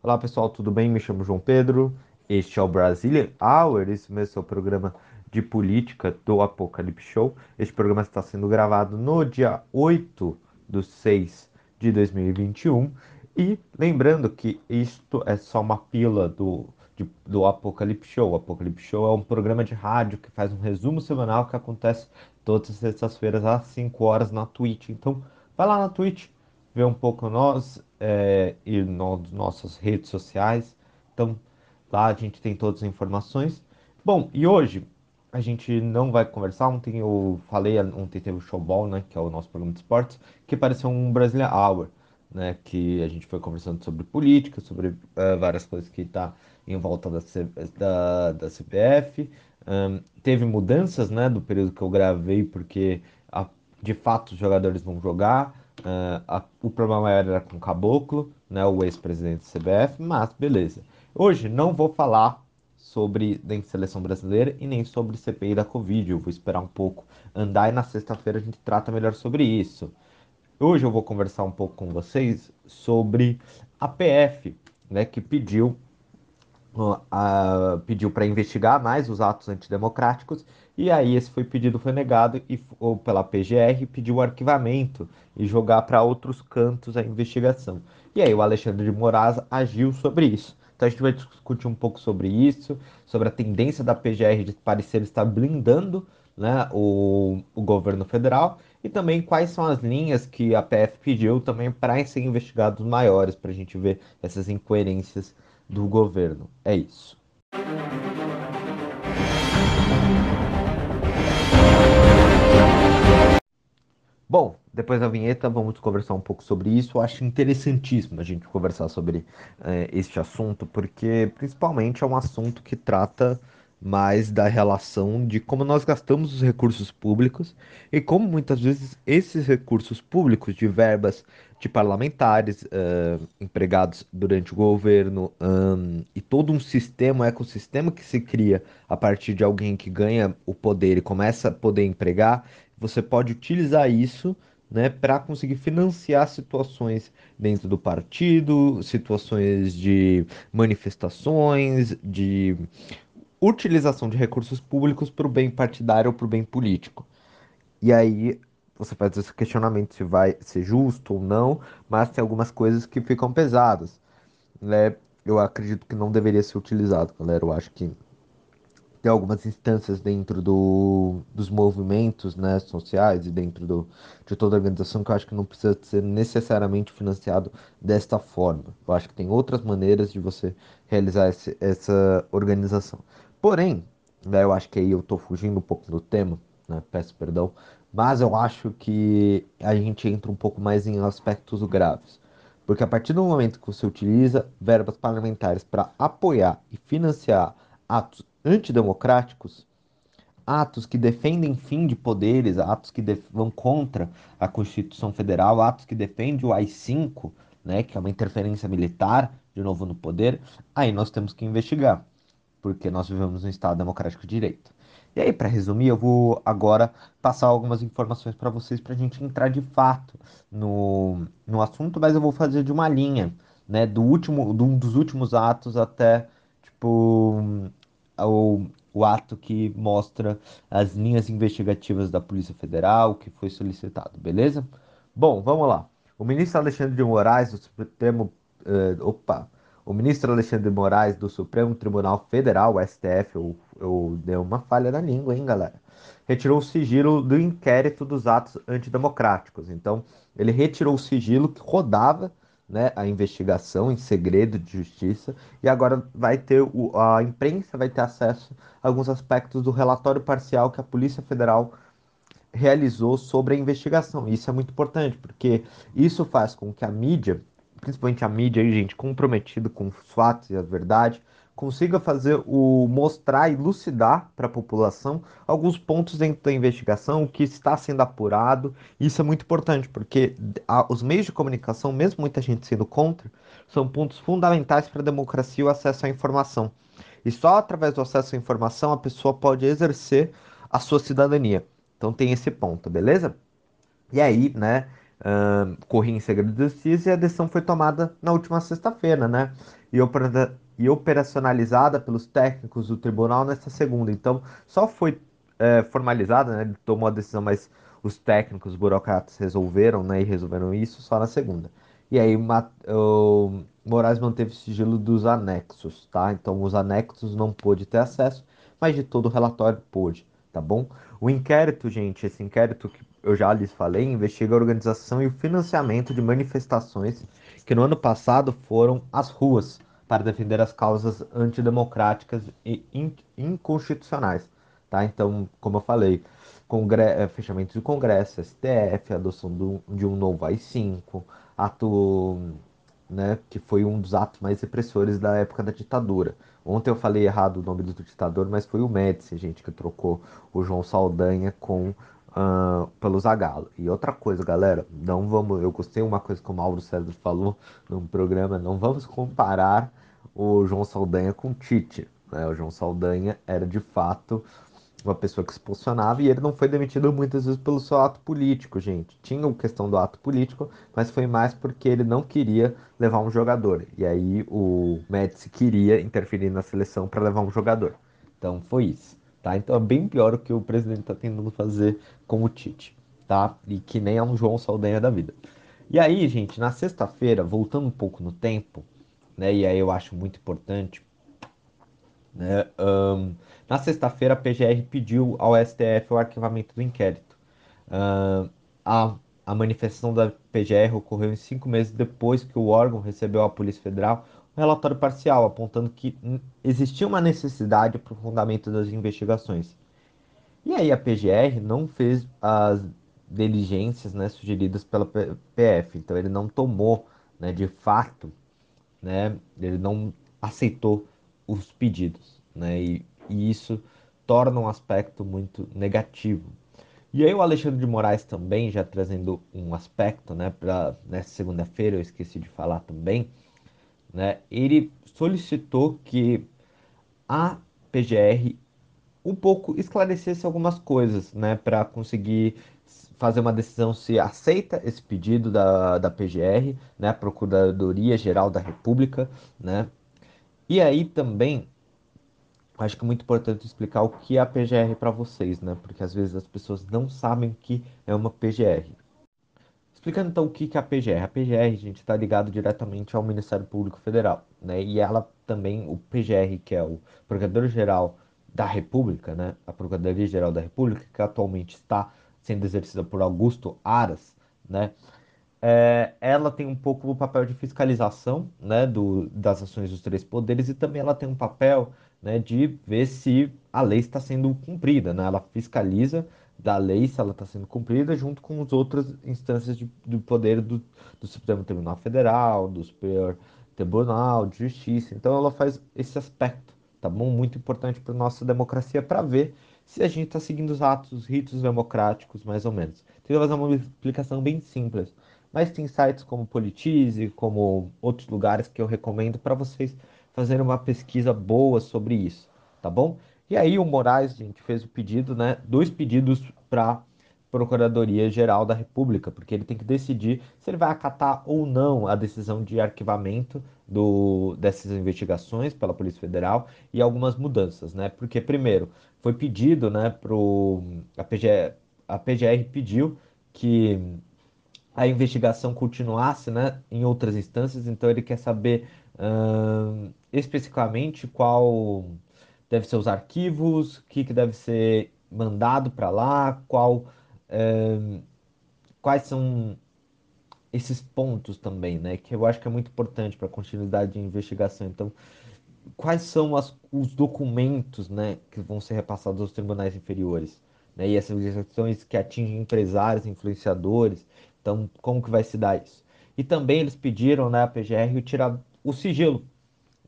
Olá pessoal, tudo bem? Me chamo João Pedro. Este é o Brazilian Hour, esse mesmo é o programa de política do Apocalipse Show. Este programa está sendo gravado no dia 8 de 6 de 2021. E lembrando que isto é só uma pila do, de, do Apocalipse Show. O Apocalipse Show é um programa de rádio que faz um resumo semanal que acontece todas as sextas-feiras às 5 horas na Twitch. Então, vai lá na Twitch, vê um pouco nós é, e no, nossas redes sociais. Então, lá a gente tem todas as informações. Bom, e hoje a gente não vai conversar. Ontem eu falei, ontem teve o Showball, né, que é o nosso programa de esportes, que pareceu um Brasília Hour, né, que a gente foi conversando sobre política, sobre uh, várias coisas que está em volta da, C, da, da CPF. Um, teve mudanças, né, do período que eu gravei, porque a, de fato os jogadores vão jogar. Uh, a, o problema maior era com o Caboclo, né, o ex-presidente do CBF, mas beleza. Hoje não vou falar sobre nem seleção brasileira e nem sobre CPI da Covid. Eu vou esperar um pouco andar e na sexta-feira a gente trata melhor sobre isso. Hoje eu vou conversar um pouco com vocês sobre a PF, né, que pediu uh, pediu para investigar mais os atos antidemocráticos e aí esse foi pedido foi negado e ou pela PGR pediu o arquivamento e jogar para outros cantos a investigação. E aí o Alexandre de Moraes agiu sobre isso. Então a gente vai discutir um pouco sobre isso, sobre a tendência da PGR de parecer estar blindando né, o, o governo federal e também quais são as linhas que a PF pediu também para ser investigados maiores, para a gente ver essas incoerências do governo. É isso. Bom, depois da vinheta vamos conversar um pouco sobre isso. Eu acho interessantíssimo a gente conversar sobre é, este assunto, porque principalmente é um assunto que trata mais da relação de como nós gastamos os recursos públicos e como muitas vezes esses recursos públicos de verbas de parlamentares, uh, empregados durante o governo um, e todo um sistema, um ecossistema que se cria a partir de alguém que ganha o poder e começa a poder empregar, você pode utilizar isso né, para conseguir financiar situações dentro do partido, situações de manifestações, de utilização de recursos públicos para o bem partidário ou para o bem político. E aí você faz esse questionamento se vai ser justo ou não, mas tem algumas coisas que ficam pesadas. Né? Eu acredito que não deveria ser utilizado, galera. Eu acho que tem algumas instâncias dentro do, dos movimentos né, sociais e dentro do, de toda a organização que eu acho que não precisa ser necessariamente financiado desta forma. Eu acho que tem outras maneiras de você realizar esse, essa organização. Porém, né, eu acho que aí eu estou fugindo um pouco do tema, né, peço perdão, mas eu acho que a gente entra um pouco mais em aspectos graves. Porque a partir do momento que você utiliza verbas parlamentares para apoiar e financiar atos antidemocráticos, atos que defendem fim de poderes, atos que vão contra a Constituição Federal, atos que defendem o AI-5, né, que é uma interferência militar, de novo no poder, aí nós temos que investigar, porque nós vivemos um Estado democrático de direito. E aí, para resumir, eu vou agora passar algumas informações para vocês para a gente entrar de fato no, no assunto, mas eu vou fazer de uma linha, né, do último, de um dos últimos atos até tipo o, o ato que mostra as linhas investigativas da Polícia Federal que foi solicitado, beleza? Bom, vamos lá. O ministro Alexandre de Moraes do Supremo, uh, opa, o ministro Alexandre de Moraes do Supremo Tribunal Federal, STF, eu, eu dei uma falha na língua, hein, galera? Retirou o sigilo do inquérito dos atos antidemocráticos. Então, ele retirou o sigilo que rodava né, a investigação em segredo de justiça e agora vai ter o, a imprensa vai ter acesso a alguns aspectos do relatório parcial que a Polícia Federal realizou sobre a investigação. Isso é muito importante porque isso faz com que a mídia principalmente a mídia aí, gente, comprometido com os fatos e a verdade, consiga fazer o mostrar e elucidar para a população alguns pontos dentro da investigação, o que está sendo apurado. Isso é muito importante, porque a, os meios de comunicação, mesmo muita gente sendo contra, são pontos fundamentais para a democracia e o acesso à informação. E só através do acesso à informação a pessoa pode exercer a sua cidadania. Então tem esse ponto, beleza? E aí, né, corria em segredo de justiça e a decisão foi tomada na última sexta-feira, né? E, opera e operacionalizada pelos técnicos do tribunal nesta segunda. Então, só foi é, formalizada, né? Ele tomou a decisão, mas os técnicos, os burocratas resolveram, né? E resolveram isso só na segunda. E aí o Moraes manteve o sigilo dos anexos, tá? Então os anexos não pôde ter acesso, mas de todo o relatório pôde, tá bom? O inquérito, gente, esse inquérito que eu já lhes falei, investiga a organização e o financiamento de manifestações que no ano passado foram às ruas para defender as causas antidemocráticas e inconstitucionais, tá? Então, como eu falei, eh, fechamento de congresso, STF, adoção do, de um novo AI-5, ato né, que foi um dos atos mais repressores da época da ditadura. Ontem eu falei errado o nome do ditador, mas foi o Médici, gente, que trocou o João Saldanha com uh, pelo Zagallo. E outra coisa, galera, não vamos, eu gostei uma coisa que o Mauro César falou no programa, não vamos comparar o João Saldanha com o Tite. Né? O João Saldanha era de fato uma pessoa que se posicionava e ele não foi demitido muitas vezes pelo seu ato político, gente. Tinha a questão do ato político, mas foi mais porque ele não queria levar um jogador. E aí o Médici queria interferir na seleção para levar um jogador. Então foi isso, tá? Então é bem pior o que o presidente está tentando fazer com o Tite, tá? E que nem é um João Saldanha da vida. E aí, gente, na sexta-feira, voltando um pouco no tempo, né? E aí eu acho muito importante, né? Um, na sexta-feira, a PGR pediu ao STF o arquivamento do inquérito. Uh, a, a manifestação da PGR ocorreu cinco meses depois que o órgão recebeu à Polícia Federal um relatório parcial apontando que existia uma necessidade para o fundamento das investigações. E aí a PGR não fez as diligências né, sugeridas pela PF, então ele não tomou, né, de fato, né, ele não aceitou os pedidos, né, e e isso torna um aspecto muito negativo. E aí o Alexandre de Moraes também, já trazendo um aspecto, né, para nessa segunda-feira, eu esqueci de falar também, né, ele solicitou que a PGR um pouco esclarecesse algumas coisas, né, para conseguir fazer uma decisão se aceita esse pedido da, da PGR, né, Procuradoria Geral da República, né, e aí também acho que é muito importante explicar o que é a PGR para vocês, né? Porque às vezes as pessoas não sabem o que é uma PGR. Explicando então o que é a PGR. A PGR, gente, está ligado diretamente ao Ministério Público Federal, né? E ela também, o PGR, que é o Procurador-Geral da República, né? A Procuradoria-Geral da República, que atualmente está sendo exercida por Augusto Aras, né? É, ela tem um pouco o papel de fiscalização, né, do, das ações dos três poderes e também ela tem um papel né, de ver se a lei está sendo cumprida. Né? Ela fiscaliza da lei se ela está sendo cumprida junto com as outras instâncias de, do poder do, do Supremo Tribunal Federal, do Superior Tribunal de Justiça. Então ela faz esse aspecto, tá bom? Muito importante para nossa democracia para ver se a gente está seguindo os atos, os ritos democráticos, mais ou menos. Tenta fazer uma explicação bem simples. Mas tem sites como Politize, como outros lugares que eu recomendo para vocês fazendo uma pesquisa boa sobre isso, tá bom? E aí o Moraes, gente, fez o pedido, né? Dois pedidos para Procuradoria Geral da República, porque ele tem que decidir se ele vai acatar ou não a decisão de arquivamento do, dessas investigações pela Polícia Federal e algumas mudanças, né? Porque primeiro foi pedido, né, pro a PGR, a PGR pediu que a investigação continuasse, né, em outras instâncias, então ele quer saber especificamente qual deve ser os arquivos, o que, que deve ser mandado para lá, qual, uh, quais são esses pontos também, né? Que eu acho que é muito importante para a continuidade de investigação. Então, quais são as, os documentos, né, que vão ser repassados aos tribunais inferiores, né? E essas investigações que atingem empresários, influenciadores. Então, como que vai se dar isso? E também eles pediram, né, a PGR tirar o sigilo,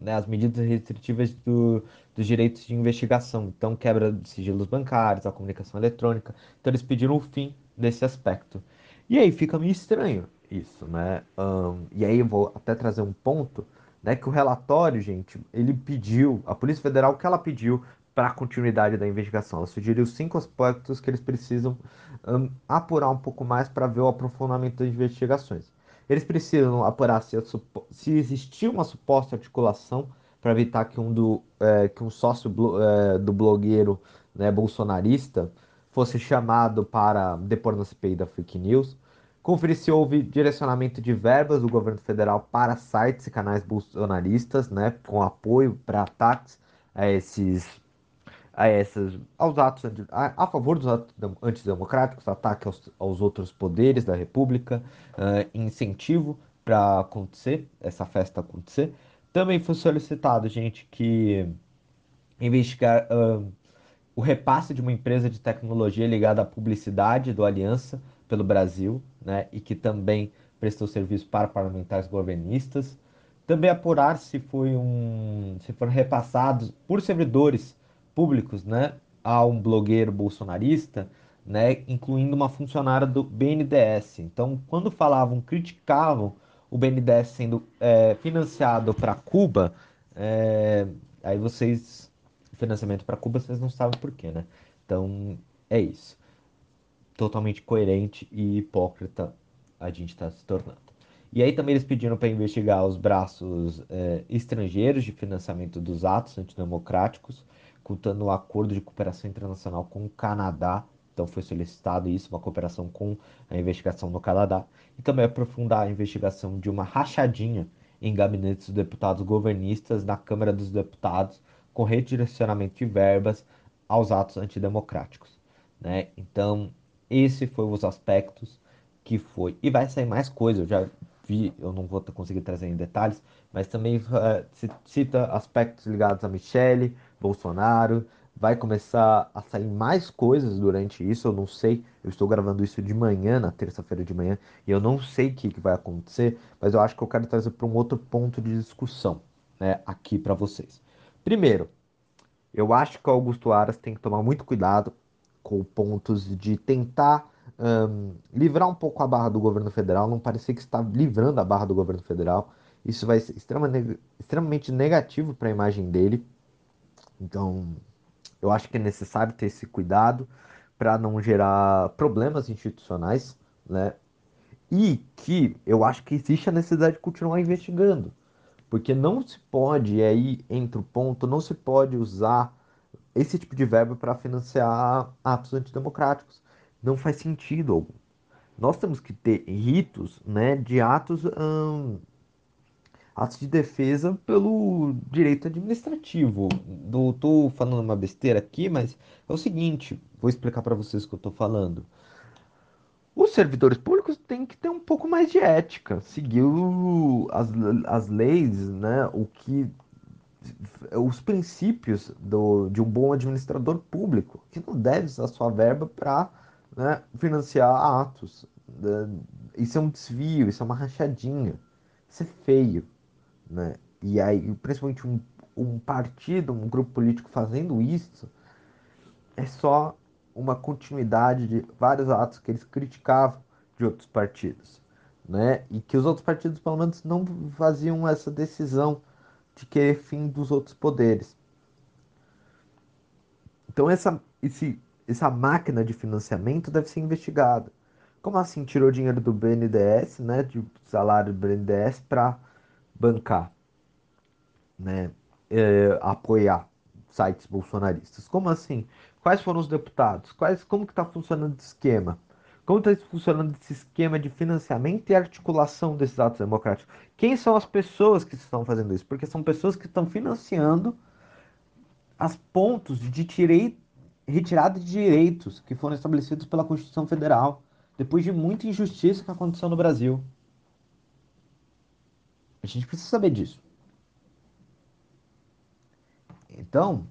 né, as medidas restritivas do, dos direitos de investigação. Então, quebra de sigilos bancários, a comunicação eletrônica. Então, eles pediram o fim desse aspecto. E aí fica meio estranho isso, né? Um, e aí eu vou até trazer um ponto, né? Que o relatório, gente, ele pediu, a Polícia Federal, o que ela pediu para a continuidade da investigação. Ela sugeriu cinco aspectos que eles precisam um, apurar um pouco mais para ver o aprofundamento das investigações. Eles precisam apurar se, se existiu uma suposta articulação para evitar que um, do, é, que um sócio é, do blogueiro né, bolsonarista fosse chamado para depor na CPI da fake news. Conferir se houve direcionamento de verbas do governo federal para sites e canais bolsonaristas, né, com apoio para ataques a esses a essas aos atos a, a favor dos atos antidemocráticos, ataque aos, aos outros poderes da República, uh, incentivo para acontecer essa festa acontecer. Também foi solicitado, gente, que investigar uh, o repasse de uma empresa de tecnologia ligada à publicidade do Aliança pelo Brasil, né, e que também prestou serviço para parlamentares governistas. Também apurar se foi um, se foram repassados por servidores públicos, né, a um blogueiro bolsonarista, né, incluindo uma funcionária do BNDES. Então, quando falavam, criticavam o BNDES sendo é, financiado para Cuba, é, aí vocês financiamento para Cuba, vocês não sabem por quê, né? Então, é isso. Totalmente coerente e hipócrita a gente está se tornando. E aí também eles pediram para investigar os braços é, estrangeiros de financiamento dos atos antidemocráticos, contando um acordo de cooperação internacional com o Canadá. Então foi solicitado isso, uma cooperação com a investigação no Canadá. E também aprofundar a investigação de uma rachadinha em gabinetes dos deputados governistas na Câmara dos Deputados, com redirecionamento de verbas aos atos antidemocráticos. Né? Então, esse foi os aspectos que foi. E vai sair mais coisa, eu já vi, eu não vou conseguir trazer em detalhes, mas também uh, cita aspectos ligados a Michele, Bolsonaro. Vai começar a sair mais coisas durante isso, eu não sei. Eu estou gravando isso de manhã, na terça-feira de manhã, e eu não sei o que, que vai acontecer, mas eu acho que eu quero trazer para um outro ponto de discussão né, aqui para vocês. Primeiro, eu acho que o Augusto Aras tem que tomar muito cuidado com pontos de tentar um, livrar um pouco a barra do governo federal, não parecer que está livrando a barra do governo federal. Isso vai ser extremamente, extremamente negativo para a imagem dele. Então, eu acho que é necessário ter esse cuidado para não gerar problemas institucionais, né? E que eu acho que existe a necessidade de continuar investigando. Porque não se pode, e aí entra o ponto, não se pode usar esse tipo de verbo para financiar atos antidemocráticos. Não faz sentido algum. Nós temos que ter ritos né, de atos, hum, atos de defesa pelo direito administrativo. Estou falando uma besteira aqui, mas é o seguinte: vou explicar para vocês o que eu estou falando. Os servidores públicos têm que ter um pouco mais de ética, seguir as, as leis, né? O que os princípios do, de um bom administrador público, que não deve usar sua verba para né, financiar atos. Né? Isso é um desvio, isso é uma rachadinha. Isso é feio. Né? E aí, principalmente um, um partido, um grupo político fazendo isso, é só uma continuidade de vários atos que eles criticavam de outros partidos, né? E que os outros partidos, pelo menos, não faziam essa decisão de querer fim dos outros poderes. Então essa, esse, essa máquina de financiamento deve ser investigada. Como assim tirou dinheiro do BNDES, né, de salário do BNDES para bancar, né, é, apoiar sites bolsonaristas? Como assim? Quais foram os deputados? Quais, como que está funcionando esse esquema? Como está funcionando esse esquema de financiamento e articulação desses atos democráticos? Quem são as pessoas que estão fazendo isso? Porque são pessoas que estão financiando as pontos de direi... retirada de direitos que foram estabelecidos pela Constituição Federal, depois de muita injustiça que aconteceu no Brasil. A gente precisa saber disso. Então,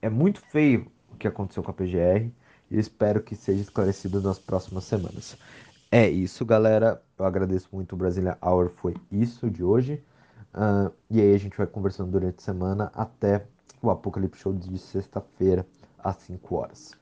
é muito feio o que aconteceu com a PGR e espero que seja esclarecido nas próximas semanas. É isso, galera. Eu agradeço muito o Brasília Hour. Foi isso de hoje. Uh, e aí a gente vai conversando durante a semana até o Apocalipse Show de sexta-feira, às 5 horas.